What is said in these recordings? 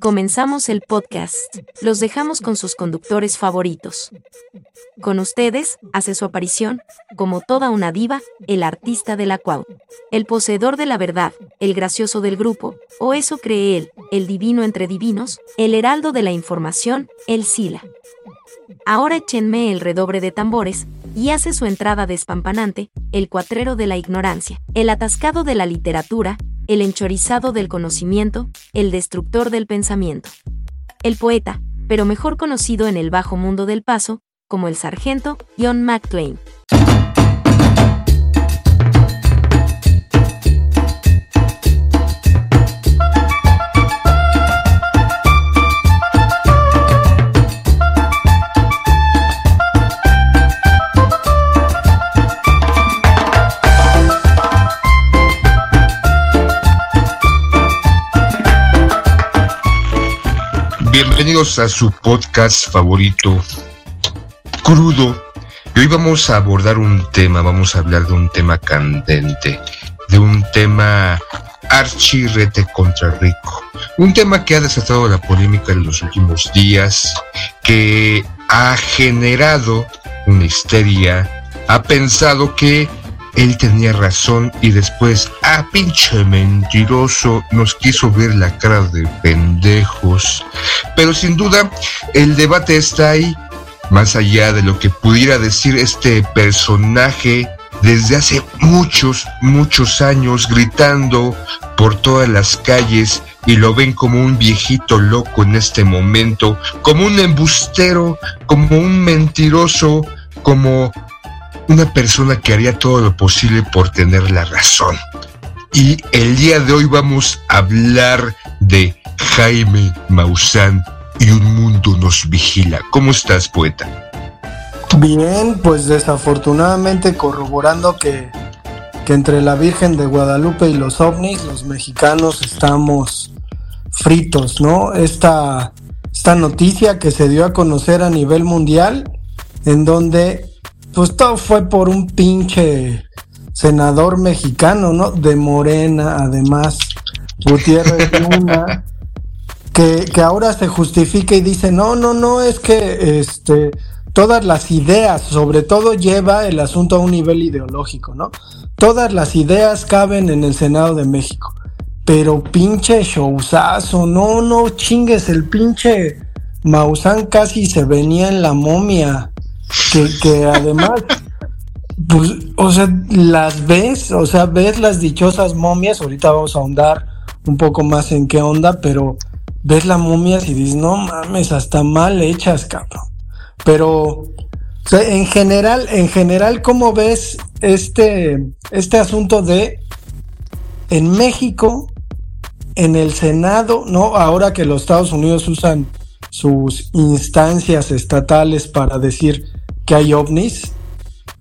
Comenzamos el podcast. Los dejamos con sus conductores favoritos. Con ustedes, hace su aparición, como toda una diva, el artista de la cuau. El poseedor de la verdad, el gracioso del grupo, o eso cree él, el divino entre divinos, el heraldo de la información, el Sila. Ahora échenme el redobre de tambores, y hace su entrada despampanante, el cuatrero de la ignorancia, el atascado de la literatura, el enchorizado del conocimiento, el destructor del pensamiento. El poeta, pero mejor conocido en el bajo mundo del paso, como el sargento John McClane. A su podcast favorito, Crudo. Y hoy vamos a abordar un tema, vamos a hablar de un tema candente, de un tema archirrete contra rico. Un tema que ha desatado la polémica en los últimos días, que ha generado una histeria, ha pensado que él tenía razón y después, ah, pinche mentiroso, nos quiso ver la cara de pendejos. Pero sin duda, el debate está ahí, más allá de lo que pudiera decir este personaje desde hace muchos, muchos años gritando por todas las calles y lo ven como un viejito loco en este momento, como un embustero, como un mentiroso, como una persona que haría todo lo posible por tener la razón. Y el día de hoy vamos a hablar de Jaime Maussan y un mundo nos vigila. ¿Cómo estás, poeta? Bien, pues desafortunadamente corroborando que, que entre la Virgen de Guadalupe y los ovnis, los mexicanos estamos fritos, ¿no? Esta, esta noticia que se dio a conocer a nivel mundial, en donde pues todo fue por un pinche senador mexicano, ¿no? De Morena, además, Gutiérrez Luna, que, que ahora se justifica y dice, no, no, no, es que este todas las ideas, sobre todo lleva el asunto a un nivel ideológico, ¿no? Todas las ideas caben en el Senado de México. Pero pinche showzazo, no, no chingues, el pinche Maussan casi se venía en la momia que, además, pues, o sea, las ves, o sea, ves las dichosas momias, ahorita vamos a ahondar un poco más en qué onda, pero ves las momias y dices, no mames, hasta mal hechas, cabrón. Pero, en general, en general, ¿cómo ves este, este asunto de en México, en el Senado, ¿no? Ahora que los Estados Unidos usan sus instancias estatales para decir que hay ovnis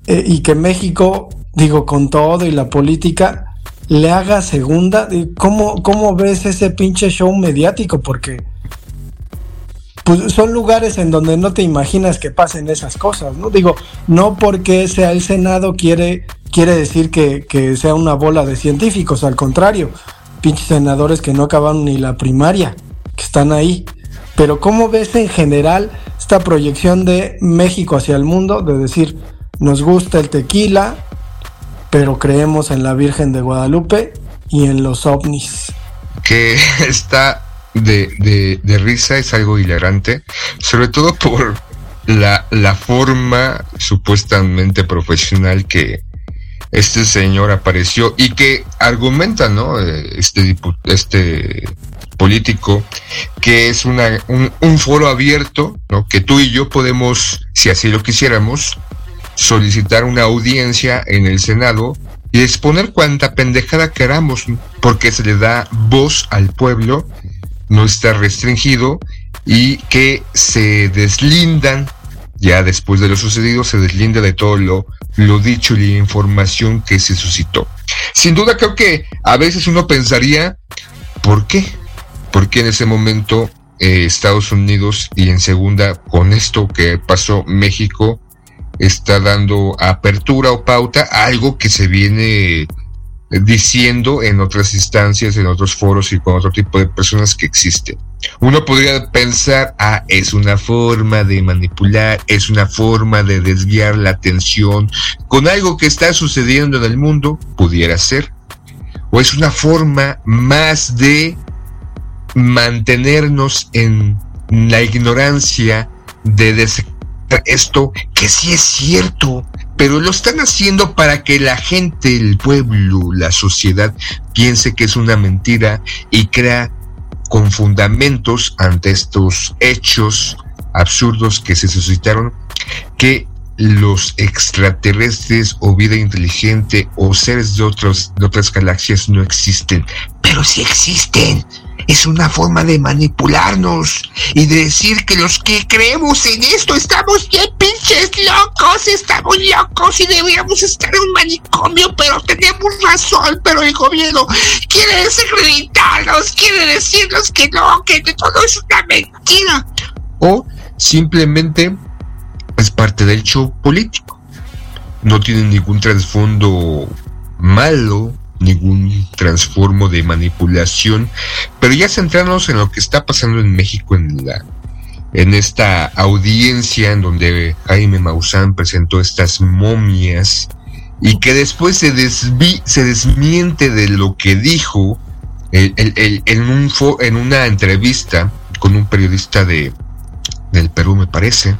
eh, y que México, digo, con todo y la política, le haga segunda. ¿Cómo, cómo ves ese pinche show mediático? Porque pues, son lugares en donde no te imaginas que pasen esas cosas, ¿no? Digo, no porque sea el Senado quiere, quiere decir que, que sea una bola de científicos, al contrario, pinches senadores que no acabaron ni la primaria, que están ahí. Pero ¿cómo ves en general esta proyección de México hacia el mundo? De decir, nos gusta el tequila, pero creemos en la Virgen de Guadalupe y en los ovnis. Que está de, risa, es algo hilarante, sobre todo por la, la forma supuestamente profesional que, este señor apareció y que argumenta, ¿no? Eh, este, este político, que es una, un, foro abierto, ¿no? Que tú y yo podemos, si así lo quisiéramos, solicitar una audiencia en el Senado y exponer cuanta pendejada queramos, porque se le da voz al pueblo, no está restringido y que se deslindan ya después de lo sucedido se deslinda de todo lo, lo dicho y la información que se suscitó. Sin duda creo que a veces uno pensaría, ¿por qué? Porque en ese momento eh, Estados Unidos y en segunda con esto que pasó México está dando apertura o pauta a algo que se viene diciendo en otras instancias, en otros foros y con otro tipo de personas que existen. Uno podría pensar, ah, es una forma de manipular, es una forma de desviar la atención con algo que está sucediendo en el mundo, pudiera ser. O es una forma más de mantenernos en la ignorancia de esto que sí es cierto, pero lo están haciendo para que la gente, el pueblo, la sociedad piense que es una mentira y crea con fundamentos ante estos hechos absurdos que se suscitaron que los extraterrestres o vida inteligente o seres de, otros, de otras galaxias no existen, pero sí existen es una forma de manipularnos y de decir que los que creemos en esto estamos bien pinches locos, estamos locos y deberíamos estar en un manicomio, pero tenemos razón, pero el gobierno quiere desacreditarnos, quiere decirnos que no, que todo es una mentira. O simplemente es parte del show político. No tiene ningún trasfondo malo ningún transformo de manipulación, pero ya centrarnos en lo que está pasando en México en la en esta audiencia en donde Jaime Maussan presentó estas momias y que después se, desvi se desmiente de lo que dijo en, un en una entrevista con un periodista de, del Perú, me parece.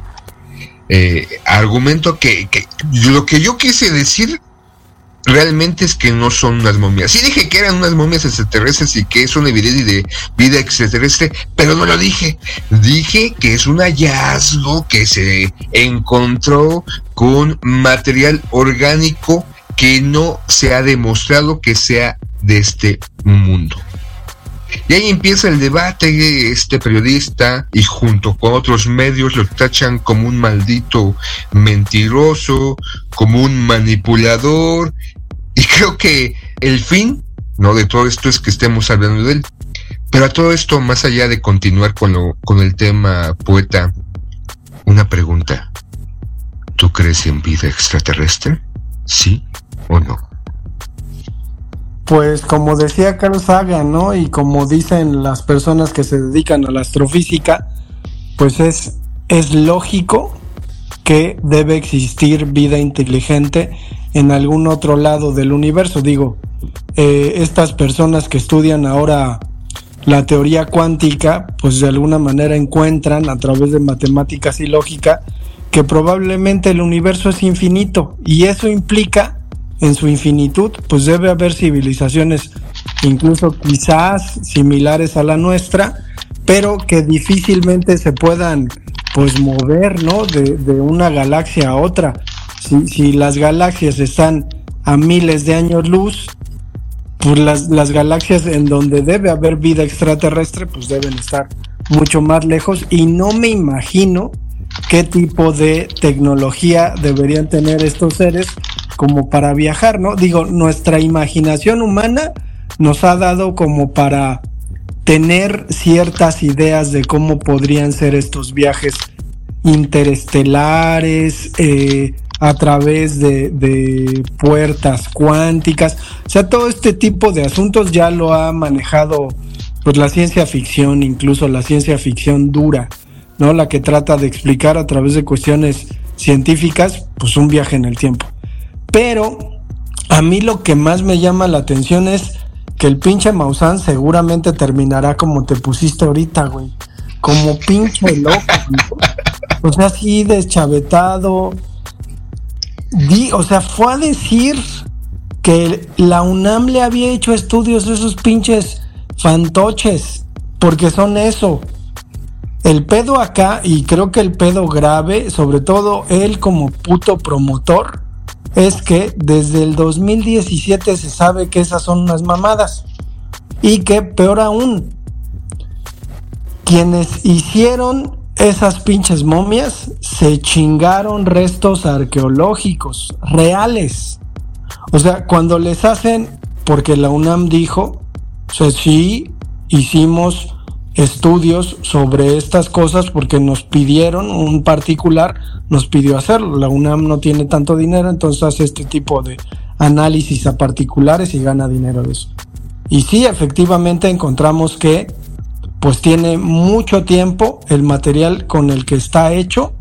Eh, argumento que lo que yo quise decir realmente es que no son unas momias. Sí dije que eran unas momias extraterrestres y que es una evidencia de vida extraterrestre, pero no lo dije. Dije que es un hallazgo que se encontró con material orgánico que no se ha demostrado que sea de este mundo. Y ahí empieza el debate, este periodista y junto con otros medios lo tachan como un maldito mentiroso, como un manipulador. Y creo que el fin, no de todo esto es que estemos hablando de él. Pero a todo esto, más allá de continuar con, lo, con el tema poeta, una pregunta. ¿Tú crees en vida extraterrestre? ¿Sí o no? Pues como decía Carl Sagan, ¿no? Y como dicen las personas que se dedican a la astrofísica, pues es, es lógico que debe existir vida inteligente en algún otro lado del universo. Digo, eh, estas personas que estudian ahora la teoría cuántica, pues de alguna manera encuentran a través de matemáticas y lógica que probablemente el universo es infinito y eso implica en su infinitud, pues debe haber civilizaciones incluso quizás similares a la nuestra, pero que difícilmente se puedan pues mover, ¿no? De, una galaxia a otra. Si, si, las galaxias están a miles de años luz, pues las, las galaxias en donde debe haber vida extraterrestre, pues deben estar mucho más lejos y no me imagino qué tipo de tecnología deberían tener estos seres como para viajar, ¿no? Digo, nuestra imaginación humana nos ha dado como para tener ciertas ideas de cómo podrían ser estos viajes interestelares, eh, a través de, de, puertas cuánticas. O sea, todo este tipo de asuntos ya lo ha manejado pues la ciencia ficción, incluso la ciencia ficción dura, ¿no? La que trata de explicar a través de cuestiones científicas, pues un viaje en el tiempo. Pero a mí lo que más me llama la atención es que el pinche Maussan seguramente terminará como te pusiste ahorita, güey. Como pinche loco, O sea, así deschavetado. Di, o sea, fue a decir que la UNAM le había hecho estudios de esos pinches fantoches. Porque son eso. El pedo acá, y creo que el pedo grave, sobre todo él como puto promotor, es que desde el 2017 se sabe que esas son unas mamadas. Y que peor aún, quienes hicieron esas pinches momias se chingaron restos arqueológicos reales. O sea, cuando les hacen, porque la UNAM dijo, sí, hicimos estudios sobre estas cosas porque nos pidieron, un particular nos pidió hacerlo. La UNAM no tiene tanto dinero, entonces hace este tipo de análisis a particulares y gana dinero de eso. Y sí, efectivamente encontramos que pues tiene mucho tiempo el material con el que está hecho,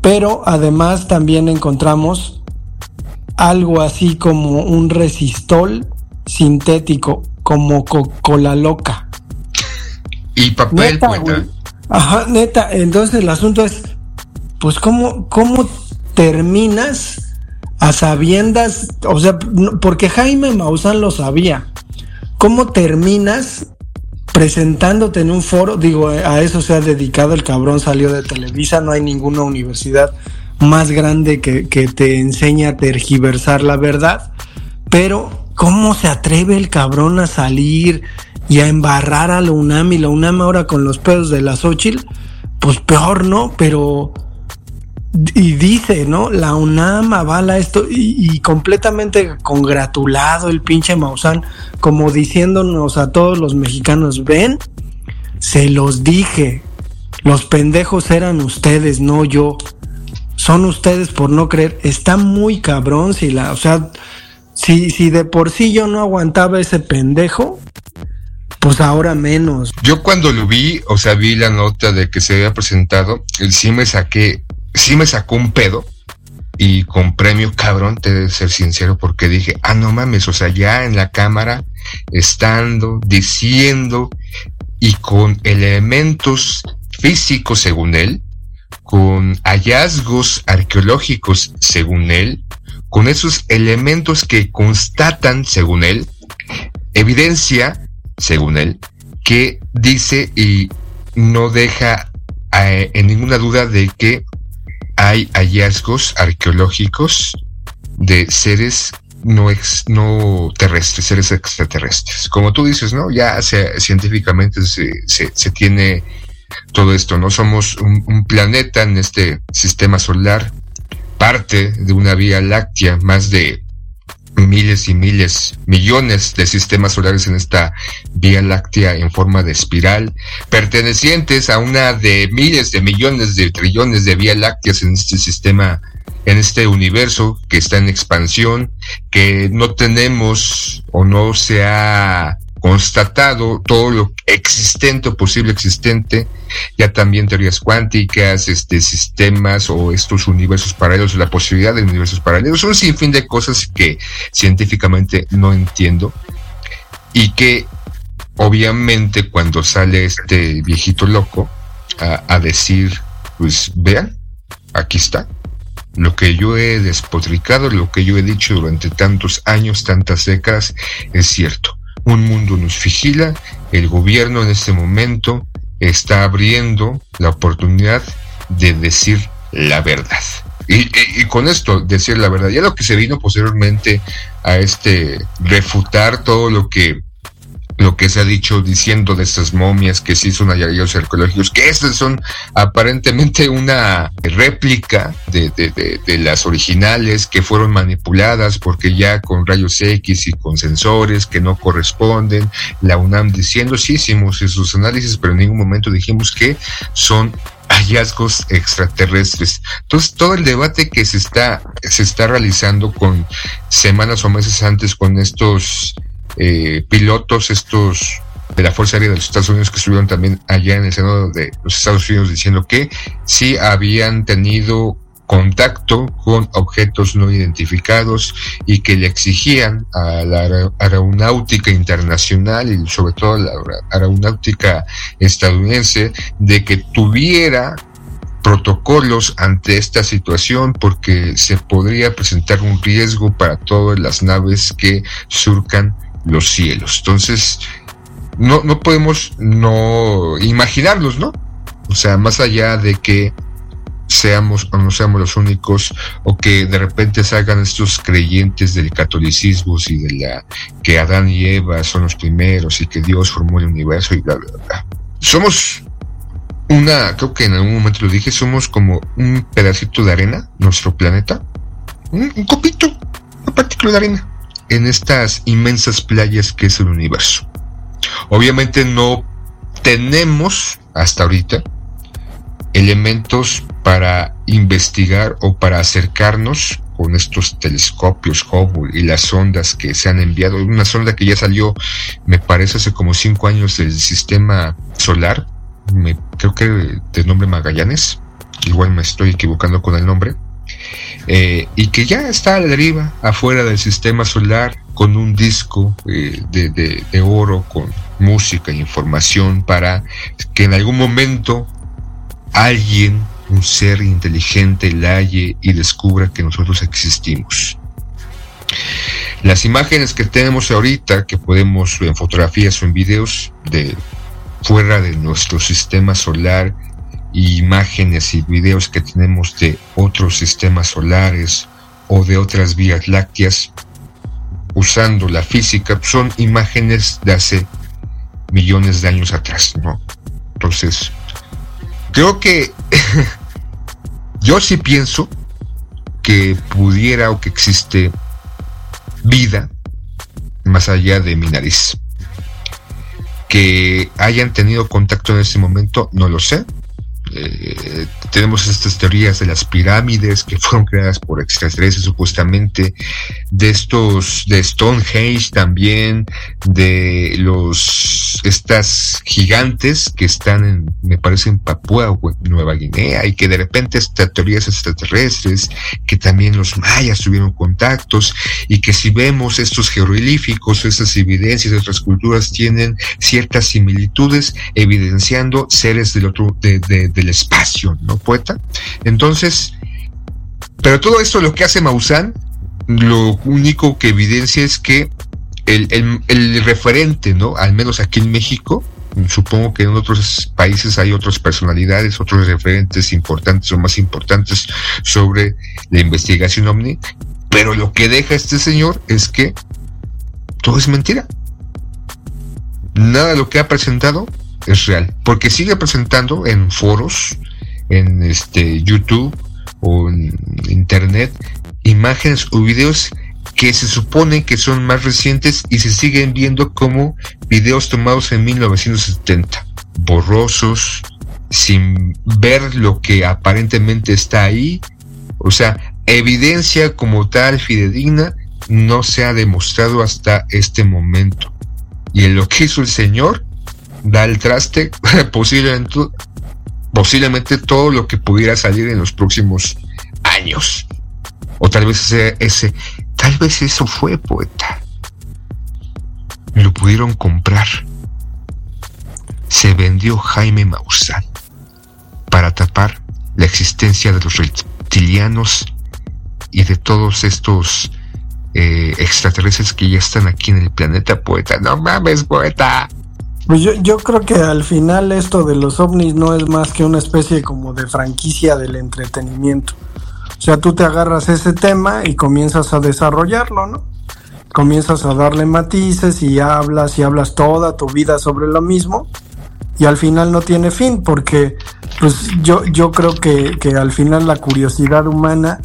pero además también encontramos algo así como un resistol sintético, como Coca-Cola loca. Y papel, neta, Ajá, neta. Entonces el asunto es, pues, ¿cómo, cómo terminas a sabiendas? O sea, porque Jaime Maussan lo sabía. ¿Cómo terminas presentándote en un foro? Digo, a eso se ha dedicado el cabrón, salió de Televisa, no hay ninguna universidad más grande que, que te enseña a tergiversar la verdad. Pero, ¿cómo se atreve el cabrón a salir y a embarrar a la UNAM y la UNAM ahora con los pedos de la Xochitl, pues peor, ¿no? Pero y dice, ¿no? La UNAM avala esto y, completamente congratulado el pinche Maussan, como diciéndonos a todos los mexicanos, ven, se los dije, los pendejos eran ustedes, no yo. Son ustedes por no creer. Está muy cabrón si la, o sea, si, si de por sí yo no aguantaba ese pendejo, pues ahora menos. Yo cuando lo vi, o sea, vi la nota de que se había presentado, sí me saqué, sí me sacó un pedo y con premio cabrón, te de ser sincero, porque dije, ah, no mames, o sea, ya en la cámara, estando, diciendo y con elementos físicos según él, con hallazgos arqueológicos según él, con esos elementos que constatan según él, evidencia según él, que dice y no deja eh, en ninguna duda de que hay hallazgos arqueológicos de seres no, no terrestres, seres extraterrestres. Como tú dices, ¿no? Ya científicamente se, se, tiene todo esto, ¿no? Somos un planeta en este sistema solar, parte de una vía láctea, más de miles y miles, millones de sistemas solares en esta Vía Láctea en forma de espiral, pertenecientes a una de miles de millones de trillones de Vía Lácteas en este sistema, en este universo que está en expansión, que no tenemos o no se ha constatado todo lo existente o posible existente, ya también teorías cuánticas, este, sistemas o estos universos paralelos, la posibilidad de universos paralelos, un sinfín de cosas que científicamente no entiendo y que obviamente cuando sale este viejito loco a, a decir, pues vean, aquí está, lo que yo he despotricado, lo que yo he dicho durante tantos años, tantas décadas, es cierto un mundo nos vigila, el gobierno en este momento está abriendo la oportunidad de decir la verdad. Y, con esto, decir la verdad, ya lo que se vino posteriormente a este refutar todo lo que lo que se ha dicho diciendo de estas momias que sí son hallazgos arqueológicos, que estas son aparentemente una réplica de, de, de, las originales que fueron manipuladas porque ya con rayos X y con sensores que no corresponden, la UNAM diciendo sí hicimos esos análisis, pero en ningún momento dijimos que son hallazgos extraterrestres. Entonces, todo el debate que se está, se está realizando con semanas o meses antes con estos eh, pilotos estos de la Fuerza Aérea de los Estados Unidos que estuvieron también allá en el Senado de los Estados Unidos diciendo que sí habían tenido contacto con objetos no identificados y que le exigían a la aeronáutica internacional y sobre todo a la aeronáutica estadounidense de que tuviera protocolos ante esta situación porque se podría presentar un riesgo para todas las naves que surcan los cielos. Entonces, no, no podemos no imaginarlos, ¿no? O sea, más allá de que seamos o no seamos los únicos, o que de repente salgan estos creyentes del catolicismo y de la que Adán y Eva son los primeros y que Dios formó el universo y bla, bla, bla. Somos una, creo que en algún momento lo dije, somos como un pedacito de arena, nuestro planeta, un, un copito, un partícula de arena en estas inmensas playas que es el universo. Obviamente no tenemos hasta ahorita elementos para investigar o para acercarnos con estos telescopios Hubble y las sondas que se han enviado. Una sonda que ya salió, me parece, hace como cinco años del sistema solar, me, creo que de nombre Magallanes, igual me estoy equivocando con el nombre, eh, y que ya está a la deriva afuera del sistema solar con un disco eh, de, de oro con música e información para que en algún momento alguien un ser inteligente la halle y descubra que nosotros existimos. Las imágenes que tenemos ahorita, que podemos en fotografías o en videos de fuera de nuestro sistema solar, imágenes y videos que tenemos de otros sistemas solares o de otras vías lácteas, usando la física, son imágenes de hace millones de años atrás, ¿no? Entonces, creo que yo sí pienso que pudiera o que existe vida más allá de mi nariz. Que hayan tenido contacto en ese momento, no lo sé. Eh, tenemos estas teorías de las pirámides que fueron creadas por extraterrestres supuestamente, de estos, de Stonehenge también, de los, estas gigantes que están en, me parece en Papúa Nueva Guinea, y que de repente estas teorías extraterrestres, que también los mayas tuvieron contactos, y que si vemos estos jeroglíficos, estas evidencias de otras culturas tienen ciertas similitudes, evidenciando seres del otro, de, de del espacio, ¿no, poeta? Entonces, pero todo esto lo que hace Maussan, lo único que evidencia es que el, referente, ¿no? Al menos aquí en México, supongo que en otros países hay otras personalidades, otros referentes importantes o más importantes sobre la investigación ovni, pero lo que deja este señor es que todo es mentira. Nada de lo que ha presentado es real, porque sigue presentando en foros, en este YouTube o en internet imágenes o videos que se supone que son más recientes y se siguen viendo como videos tomados en 1970, borrosos, sin ver lo que aparentemente está ahí, o sea, evidencia como tal fidedigna no se ha demostrado hasta este momento. Y en lo que hizo el Señor da el traste posiblemente, posiblemente todo lo que pudiera salir en los próximos años. O tal vez ese, ese tal vez eso fue poeta. Lo pudieron comprar. Se vendió Jaime Maussan para tapar la existencia de los reptilianos y de todos estos eh, extraterrestres que ya están aquí en el planeta, poeta. No mames, poeta. Pues yo, yo creo que al final esto de los ovnis no es más que una especie como de franquicia del entretenimiento. O sea, tú te agarras ese tema y comienzas a desarrollarlo, ¿no? Comienzas a darle matices y hablas y hablas toda tu vida sobre lo mismo y al final no tiene fin porque pues yo, yo creo que, que al final la curiosidad humana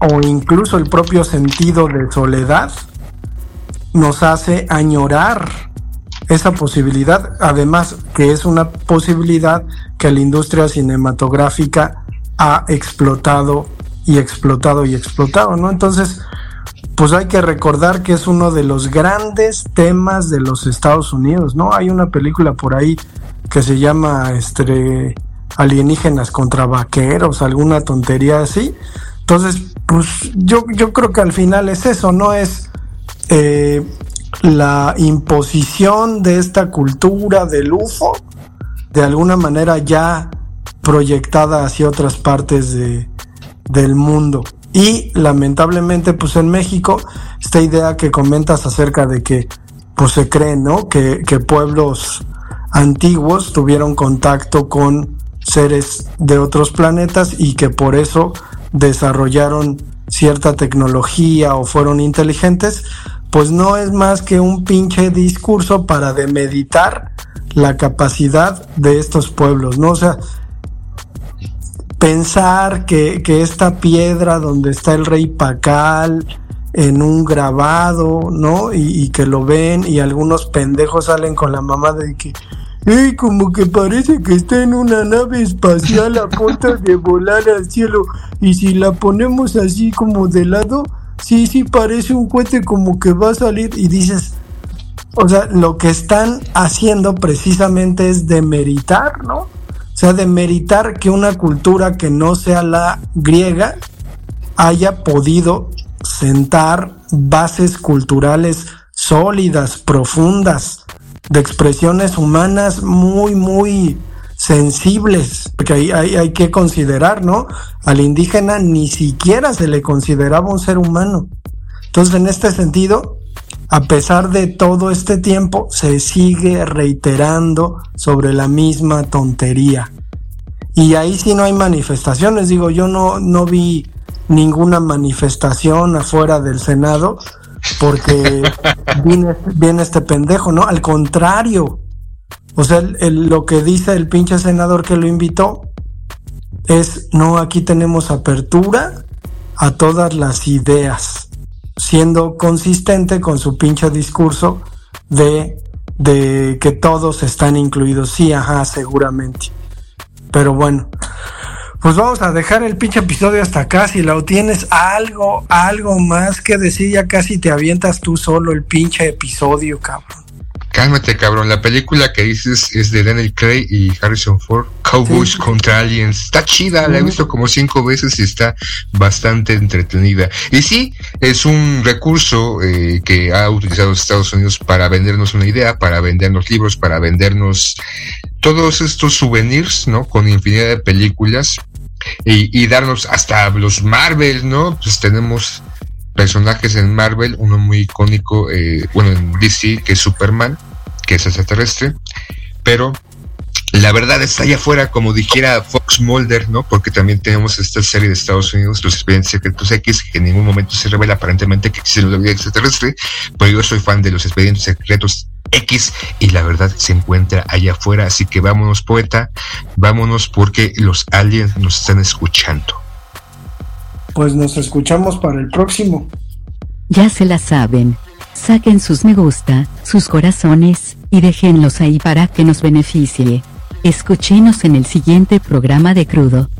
o incluso el propio sentido de soledad nos hace añorar esa posibilidad, además que es una posibilidad que la industria cinematográfica ha explotado y explotado y explotado, ¿no? Entonces, pues hay que recordar que es uno de los grandes temas de los Estados Unidos, ¿no? Hay una película por ahí que se llama este alienígenas contra vaqueros, alguna tontería así. Entonces, pues yo, yo creo que al final es eso, no es eh, la imposición de esta cultura del UFO de alguna manera ya proyectada hacia otras partes de, del mundo. Y lamentablemente, pues en México, esta idea que comentas acerca de que, pues se cree, ¿no? Que, que pueblos antiguos tuvieron contacto con seres de otros planetas y que por eso desarrollaron cierta tecnología o fueron inteligentes, pues no es más que un pinche discurso para demeditar la capacidad de estos pueblos, ¿no? O sea, pensar que, esta piedra donde está el rey Pacal en un grabado, ¿no? Y, y, que lo ven y algunos pendejos salen con la mamá de que ¡Ey! Como que parece que está en una nave espacial a punto de volar al cielo. Y si la ponemos así como de lado, sí, sí parece un cohete como que va a salir. Y dices, o sea, lo que están haciendo precisamente es demeritar, ¿no? O sea, demeritar que una cultura que no sea la griega haya podido sentar bases culturales sólidas, profundas, de expresiones humanas muy, muy sensibles, porque hay, hay, hay, que considerar, ¿no? Al indígena ni siquiera se le consideraba un ser humano. Entonces, en este sentido, a pesar de todo este tiempo, se sigue reiterando sobre la misma tontería. Y ahí sí no hay manifestaciones, digo, yo no, no vi ninguna manifestación afuera del Senado porque viene, viene, este pendejo, ¿no? Al contrario. O sea, lo que dice el pinche senador que lo invitó es, no, aquí tenemos apertura a todas las ideas, siendo consistente con su pinche discurso de, de que todos están incluidos. Sí, ajá, seguramente. Pero bueno, pues vamos a dejar el pinche episodio hasta acá. Si lo tienes algo, algo más que decir, ya casi te avientas tú solo el pinche episodio, cabrón. Cálmate, cabrón. La película que dices es de Daniel Craig y Harrison Ford, Cowboys contra Aliens. Está chida, la he visto como cinco veces y está bastante entretenida. Y sí, es un recurso eh, que ha utilizado Estados Unidos para vendernos una idea, para vendernos libros, para vendernos todos estos souvenirs, ¿no? Con infinidad de películas y, y darnos hasta los Marvel, ¿no? Pues tenemos personajes en Marvel, uno muy icónico, eh, bueno, en DC, que es Superman, que es extraterrestre, pero la verdad está allá afuera, como dijera Fox Mulder, ¿no? Porque también tenemos esta serie de Estados Unidos, Los Expedientes Secretos X, que en ningún momento se revela aparentemente que existe la vida extraterrestre, pero yo soy fan de Los Expedientes Secretos X y la verdad se encuentra allá afuera, así que vámonos poeta, vámonos porque los aliens nos están escuchando. Pues nos escuchamos para el próximo. Ya se la saben. Saquen sus me gusta, sus corazones, y déjenlos ahí para que nos beneficie. Escuchenos en el siguiente programa de Crudo.